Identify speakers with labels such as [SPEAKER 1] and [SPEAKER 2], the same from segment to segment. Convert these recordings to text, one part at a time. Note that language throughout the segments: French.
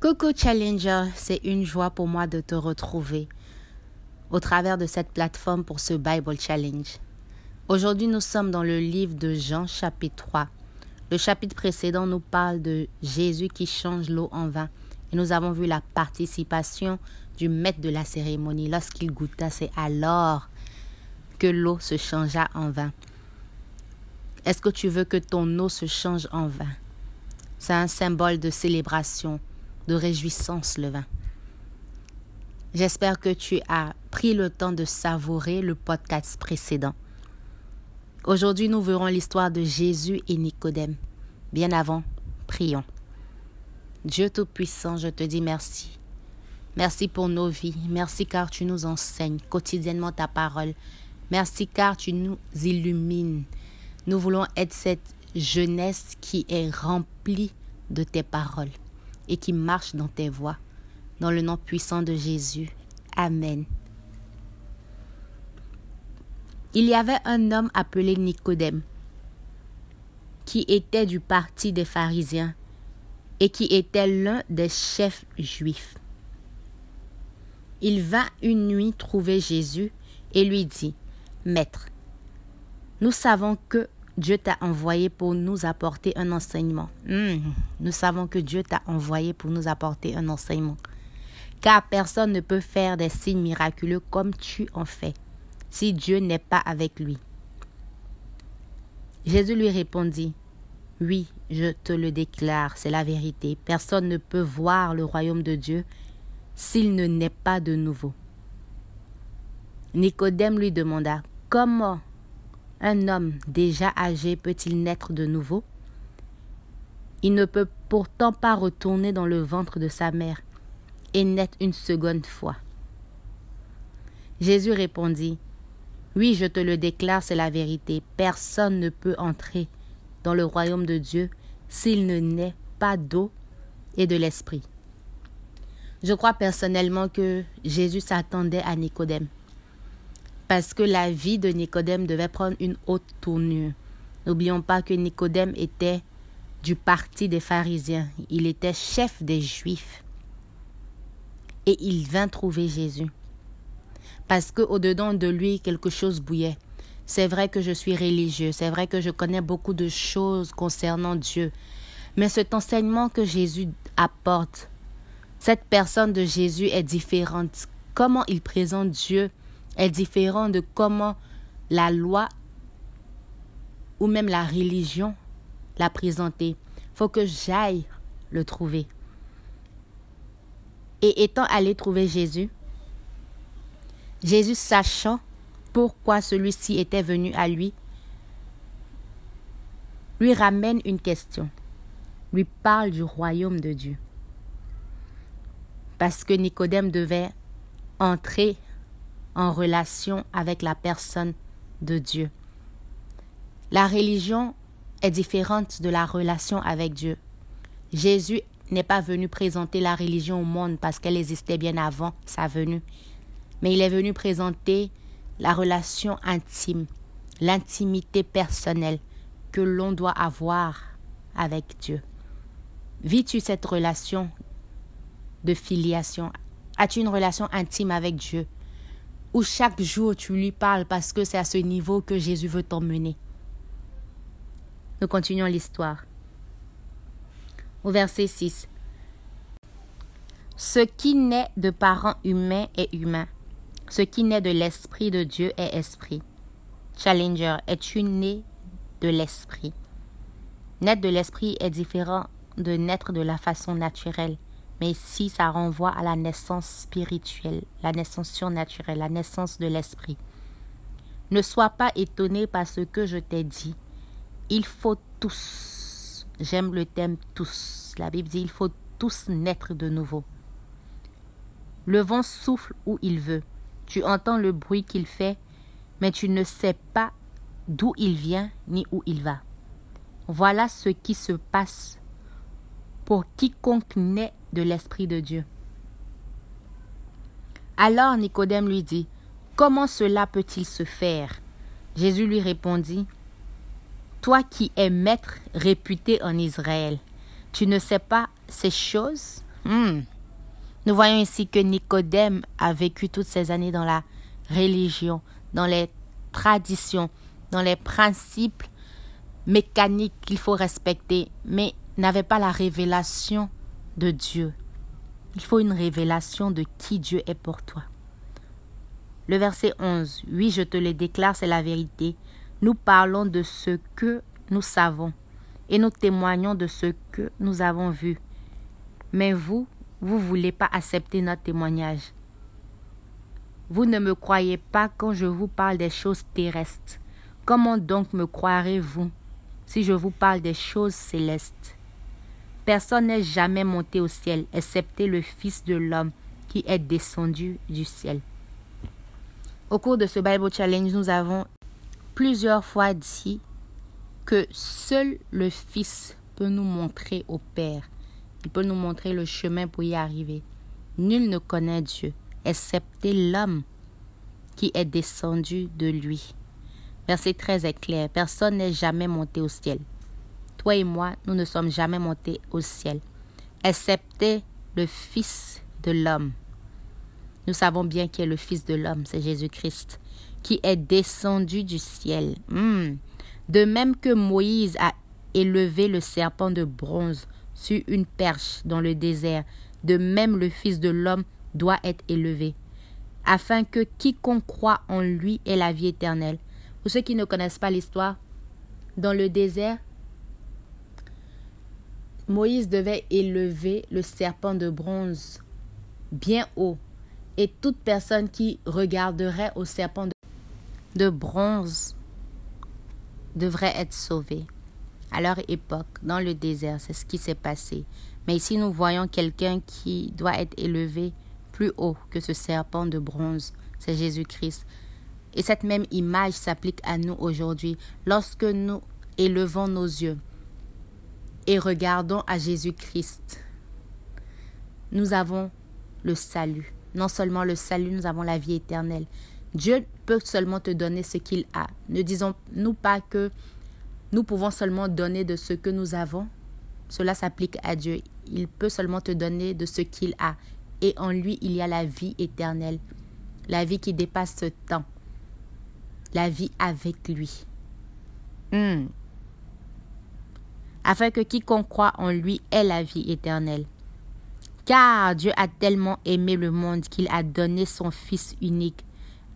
[SPEAKER 1] Coco Challenger, c'est une joie pour moi de te retrouver au travers de cette plateforme pour ce Bible Challenge. Aujourd'hui, nous sommes dans le livre de Jean chapitre 3. Le chapitre précédent nous parle de Jésus qui change l'eau en vin. Et nous avons vu la participation du maître de la cérémonie. Lorsqu'il goûta, c'est alors que l'eau se changea en vin. Est-ce que tu veux que ton eau se change en vin? C'est un symbole de célébration de réjouissance le vin. J'espère que tu as pris le temps de savourer le podcast précédent. Aujourd'hui, nous verrons l'histoire de Jésus et Nicodème. Bien avant, prions. Dieu Tout-Puissant, je te dis merci. Merci pour nos vies. Merci car tu nous enseignes quotidiennement ta parole. Merci car tu nous illumines. Nous voulons être cette jeunesse qui est remplie de tes paroles et qui marche dans tes voies. Dans le nom puissant de Jésus. Amen. Il y avait un homme appelé Nicodème qui était du parti des pharisiens et qui était l'un des chefs juifs. Il vint une nuit trouver Jésus et lui dit, Maître, nous savons que Dieu t'a envoyé pour nous apporter un enseignement. Hmm. Nous savons que Dieu t'a envoyé pour nous apporter un enseignement. Car personne ne peut faire des signes miraculeux comme tu en fais, si Dieu n'est pas avec lui. Jésus lui répondit, Oui, je te le déclare, c'est la vérité. Personne ne peut voir le royaume de Dieu s'il ne naît pas de nouveau. Nicodème lui demanda, Comment un homme déjà âgé peut-il naître de nouveau? Il ne peut pourtant pas retourner dans le ventre de sa mère et naître une seconde fois. Jésus répondit, Oui, je te le déclare, c'est la vérité. Personne ne peut entrer dans le royaume de Dieu s'il ne naît pas d'eau et de l'esprit. Je crois personnellement que Jésus s'attendait à Nicodème parce que la vie de Nicodème devait prendre une haute tournure. N'oublions pas que Nicodème était du parti des pharisiens, il était chef des Juifs. Et il vint trouver Jésus. Parce que au-dedans de lui, quelque chose bouillait. C'est vrai que je suis religieux, c'est vrai que je connais beaucoup de choses concernant Dieu. Mais cet enseignement que Jésus apporte, cette personne de Jésus est différente. Comment il présente Dieu est différent de comment la loi ou même la religion l'a présenté. faut que j'aille le trouver. Et étant allé trouver Jésus, Jésus sachant pourquoi celui-ci était venu à lui, lui ramène une question, lui parle du royaume de Dieu. Parce que Nicodème devait entrer en relation avec la personne de Dieu. La religion est différente de la relation avec Dieu. Jésus n'est pas venu présenter la religion au monde parce qu'elle existait bien avant sa venue, mais il est venu présenter la relation intime, l'intimité personnelle que l'on doit avoir avec Dieu. Vis-tu cette relation de filiation? As-tu une relation intime avec Dieu? Où chaque jour tu lui parles parce que c'est à ce niveau que Jésus veut t'emmener. Nous continuons l'histoire. Au verset 6. Ce qui naît de parents humains est humain. Ce qui naît de l'Esprit de Dieu est esprit. Challenger, es-tu né de l'Esprit? Naître de l'Esprit est différent de naître de la façon naturelle mais ici ça renvoie à la naissance spirituelle, la naissance surnaturelle, la naissance de l'esprit. Ne sois pas étonné par ce que je t'ai dit. Il faut tous, j'aime le thème tous, la Bible dit il faut tous naître de nouveau. Le vent souffle où il veut. Tu entends le bruit qu'il fait, mais tu ne sais pas d'où il vient ni où il va. Voilà ce qui se passe pour quiconque naît de l'Esprit de Dieu. Alors Nicodème lui dit, Comment cela peut-il se faire? Jésus lui répondit, Toi qui es maître réputé en Israël, tu ne sais pas ces choses? Hmm. Nous voyons ici que Nicodème a vécu toutes ces années dans la religion, dans les traditions, dans les principes mécaniques qu'il faut respecter, mais n'avait pas la révélation de Dieu. Il faut une révélation de qui Dieu est pour toi. Le verset 11. Oui, je te le déclare, c'est la vérité. Nous parlons de ce que nous savons et nous témoignons de ce que nous avons vu. Mais vous, vous ne voulez pas accepter notre témoignage. Vous ne me croyez pas quand je vous parle des choses terrestres. Comment donc me croirez-vous si je vous parle des choses célestes? Personne n'est jamais monté au ciel, excepté le Fils de l'homme qui est descendu du ciel. Au cours de ce Bible Challenge, nous avons plusieurs fois dit que seul le Fils peut nous montrer au Père. Il peut nous montrer le chemin pour y arriver. Nul ne connaît Dieu, excepté l'homme qui est descendu de lui. Verset 13 est clair. Personne n'est jamais monté au ciel. Toi et moi, nous ne sommes jamais montés au ciel, excepté le Fils de l'homme. Nous savons bien qui est le Fils de l'homme, c'est Jésus-Christ, qui est descendu du ciel. Hmm. De même que Moïse a élevé le serpent de bronze sur une perche dans le désert, de même le Fils de l'homme doit être élevé, afin que quiconque croit en lui ait la vie éternelle. Pour ceux qui ne connaissent pas l'histoire, dans le désert, Moïse devait élever le serpent de bronze bien haut, et toute personne qui regarderait au serpent de bronze devrait être sauvée. À leur époque, dans le désert, c'est ce qui s'est passé. Mais ici, nous voyons quelqu'un qui doit être élevé plus haut que ce serpent de bronze. C'est Jésus-Christ. Et cette même image s'applique à nous aujourd'hui. Lorsque nous élevons nos yeux et regardons à Jésus-Christ, nous avons le salut. Non seulement le salut, nous avons la vie éternelle. Dieu peut seulement te donner ce qu'il a. Ne disons-nous pas que nous pouvons seulement donner de ce que nous avons. Cela s'applique à Dieu. Il peut seulement te donner de ce qu'il a. Et en lui, il y a la vie éternelle. La vie qui dépasse ce temps. La vie avec lui. Hmm afin que quiconque croit en lui ait la vie éternelle. Car Dieu a tellement aimé le monde qu'il a donné son Fils unique,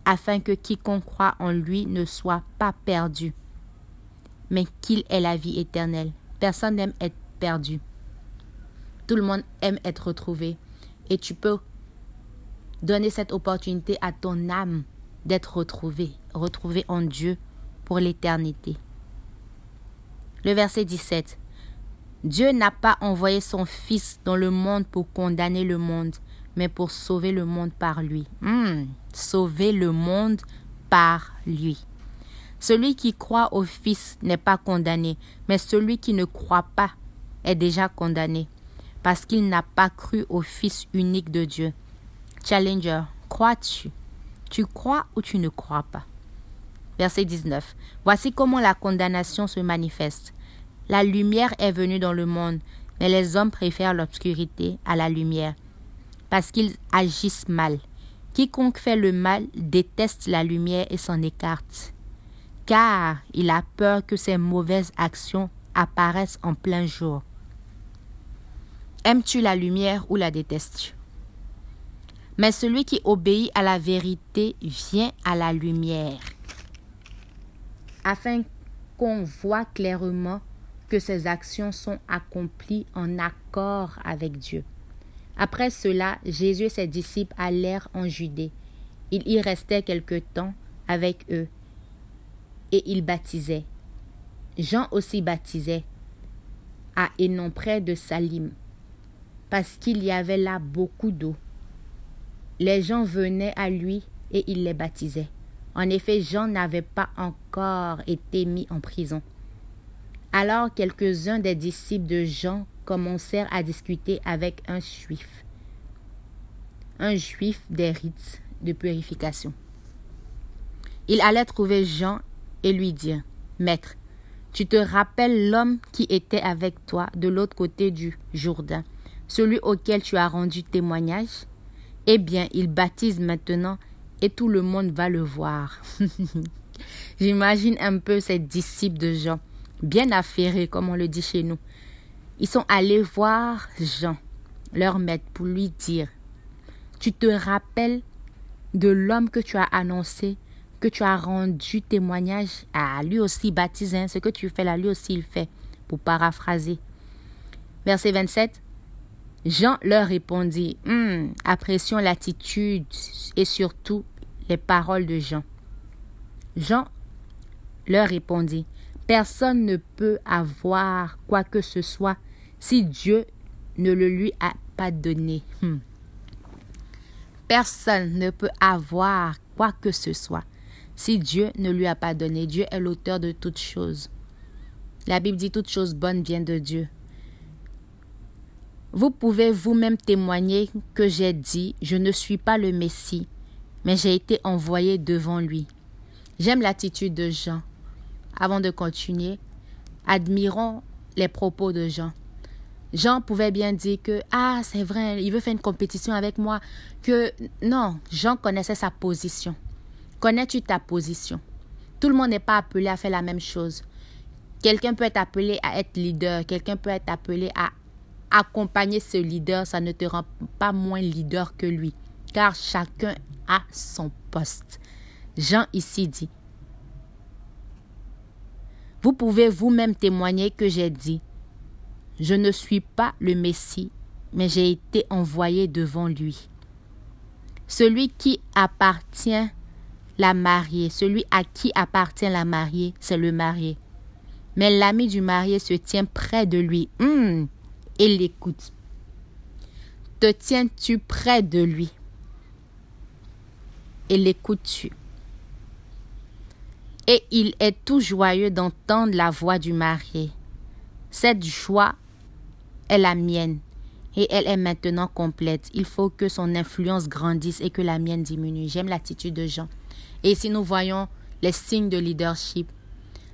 [SPEAKER 1] afin que quiconque croit en lui ne soit pas perdu, mais qu'il ait la vie éternelle. Personne n'aime être perdu. Tout le monde aime être retrouvé. Et tu peux donner cette opportunité à ton âme d'être retrouvée, retrouvée en Dieu pour l'éternité. Le verset 17. Dieu n'a pas envoyé son Fils dans le monde pour condamner le monde, mais pour sauver le monde par lui. Hmm, sauver le monde par lui. Celui qui croit au Fils n'est pas condamné, mais celui qui ne croit pas est déjà condamné, parce qu'il n'a pas cru au Fils unique de Dieu. Challenger, crois-tu? Tu crois ou tu ne crois pas? Verset 19. Voici comment la condamnation se manifeste. La lumière est venue dans le monde, mais les hommes préfèrent l'obscurité à la lumière, parce qu'ils agissent mal. Quiconque fait le mal déteste la lumière et s'en écarte, car il a peur que ses mauvaises actions apparaissent en plein jour. Aimes-tu la lumière ou la détestes-tu? Mais celui qui obéit à la vérité vient à la lumière, afin qu'on voit clairement que ses actions sont accomplies en accord avec Dieu. Après cela, Jésus et ses disciples allèrent en Judée. Il y restait quelque temps avec eux et il baptisait. Jean aussi baptisait à Hénon près de Salim, parce qu'il y avait là beaucoup d'eau. Les gens venaient à lui et il les baptisait. En effet, Jean n'avait pas encore été mis en prison. Alors quelques-uns des disciples de Jean commencèrent à discuter avec un juif, un juif des rites de purification. Ils allaient trouver Jean et lui dire, Maître, tu te rappelles l'homme qui était avec toi de l'autre côté du Jourdain, celui auquel tu as rendu témoignage? Eh bien, il baptise maintenant et tout le monde va le voir. J'imagine un peu ces disciples de Jean, bien affairés, comme on le dit chez nous. Ils sont allés voir Jean, leur maître, pour lui dire, tu te rappelles de l'homme que tu as annoncé, que tu as rendu témoignage à lui aussi baptisé, hein, ce que tu fais là, lui aussi il fait, pour paraphraser. Verset 27. Jean leur répondit, hum, apprécions l'attitude et surtout les paroles de Jean. Jean leur répondit, Personne ne peut avoir quoi que ce soit si Dieu ne le lui a pas donné. Hum. Personne ne peut avoir quoi que ce soit si Dieu ne lui a pas donné. Dieu est l'auteur de toutes choses. La Bible dit toutes choses bonnes viennent de Dieu. Vous pouvez vous-même témoigner que j'ai dit, je ne suis pas le Messie, mais j'ai été envoyé devant lui. J'aime l'attitude de Jean. Avant de continuer, admirons les propos de Jean. Jean pouvait bien dire que ah c'est vrai, il veut faire une compétition avec moi. Que non, Jean connaissait sa position. Connais-tu ta position? Tout le monde n'est pas appelé à faire la même chose. Quelqu'un peut être appelé à être leader, quelqu'un peut être appelé à accompagner ce leader, ça ne te rend pas moins leader que lui, car chacun a son poste. Jean ici dit, vous pouvez vous-même témoigner que j'ai dit, je ne suis pas le Messie, mais j'ai été envoyé devant lui. Celui qui appartient la mariée, celui à qui appartient la mariée, c'est le marié. Mais l'ami du marié se tient près de lui. Et l'écoute. Te tiens-tu près de lui? Et l'écoutes-tu Et il est tout joyeux d'entendre la voix du marié. Cette joie est la mienne et elle est maintenant complète. Il faut que son influence grandisse et que la mienne diminue. J'aime l'attitude de Jean. Et si nous voyons les signes de leadership,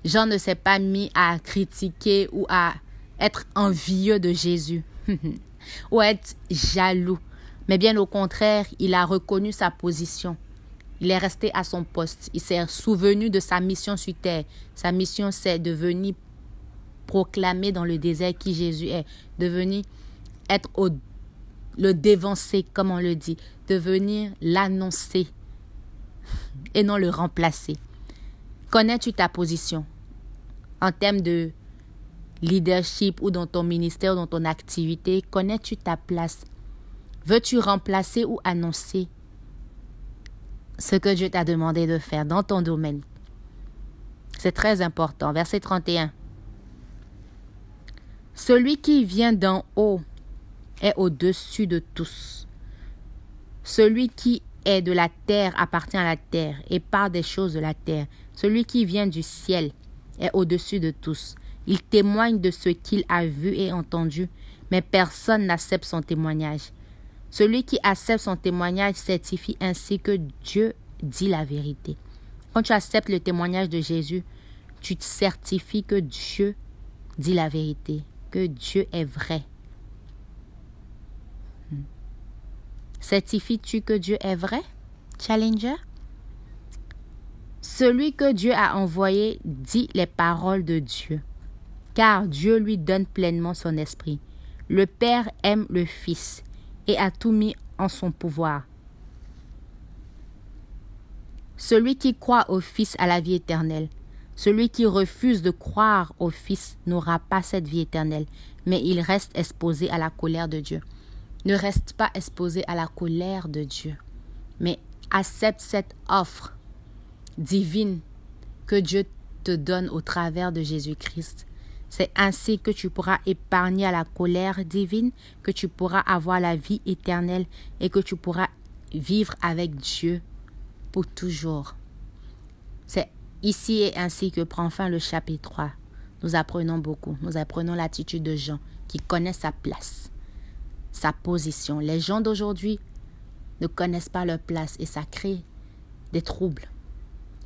[SPEAKER 1] Jean ne s'est pas mis à critiquer ou à être envieux de Jésus ou être jaloux. Mais bien au contraire, il a reconnu sa position. Il est resté à son poste. Il s'est souvenu de sa mission sur terre. Sa mission, c'est de venir proclamer dans le désert qui Jésus est. De venir être le dévancer, comme on le dit. De venir l'annoncer et non le remplacer. Connais-tu ta position en termes de leadership ou dans ton ministère, dans ton activité, connais-tu ta place? Veux-tu remplacer ou annoncer ce que Dieu t'a demandé de faire dans ton domaine C'est très important. Verset 31. Celui qui vient d'en haut est au-dessus de tous. Celui qui est de la terre appartient à la terre et part des choses de la terre. Celui qui vient du ciel est au-dessus de tous. Il témoigne de ce qu'il a vu et entendu, mais personne n'accepte son témoignage. Celui qui accepte son témoignage certifie ainsi que Dieu dit la vérité. Quand tu acceptes le témoignage de Jésus, tu te certifies que Dieu dit la vérité, que Dieu est vrai. Hmm. Certifies-tu que Dieu est vrai, Challenger? Celui que Dieu a envoyé dit les paroles de Dieu car Dieu lui donne pleinement son esprit. Le Père aime le Fils et a tout mis en son pouvoir. Celui qui croit au Fils a la vie éternelle. Celui qui refuse de croire au Fils n'aura pas cette vie éternelle, mais il reste exposé à la colère de Dieu. Ne reste pas exposé à la colère de Dieu, mais accepte cette offre divine que Dieu te donne au travers de Jésus-Christ c'est ainsi que tu pourras épargner à la colère divine, que tu pourras avoir la vie éternelle et que tu pourras vivre avec Dieu pour toujours. C'est ici et ainsi que prend fin le chapitre 3. Nous apprenons beaucoup. Nous apprenons l'attitude de Jean qui connaît sa place, sa position. Les gens d'aujourd'hui ne connaissent pas leur place et ça crée des troubles.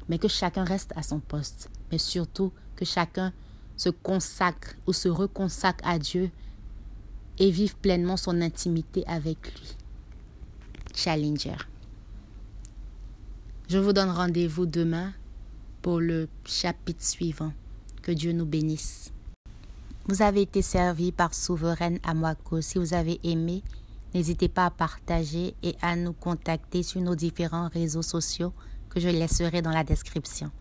[SPEAKER 1] Mais que chacun reste à son poste. Mais surtout que chacun se consacre ou se reconsacre à Dieu et vivre pleinement son intimité avec lui. Challenger. Je vous donne rendez-vous demain pour le chapitre suivant. Que Dieu nous bénisse. Vous avez été servi par Souveraine Amwako. Si vous avez aimé, n'hésitez pas à partager et à nous contacter sur nos différents réseaux sociaux que je laisserai dans la description.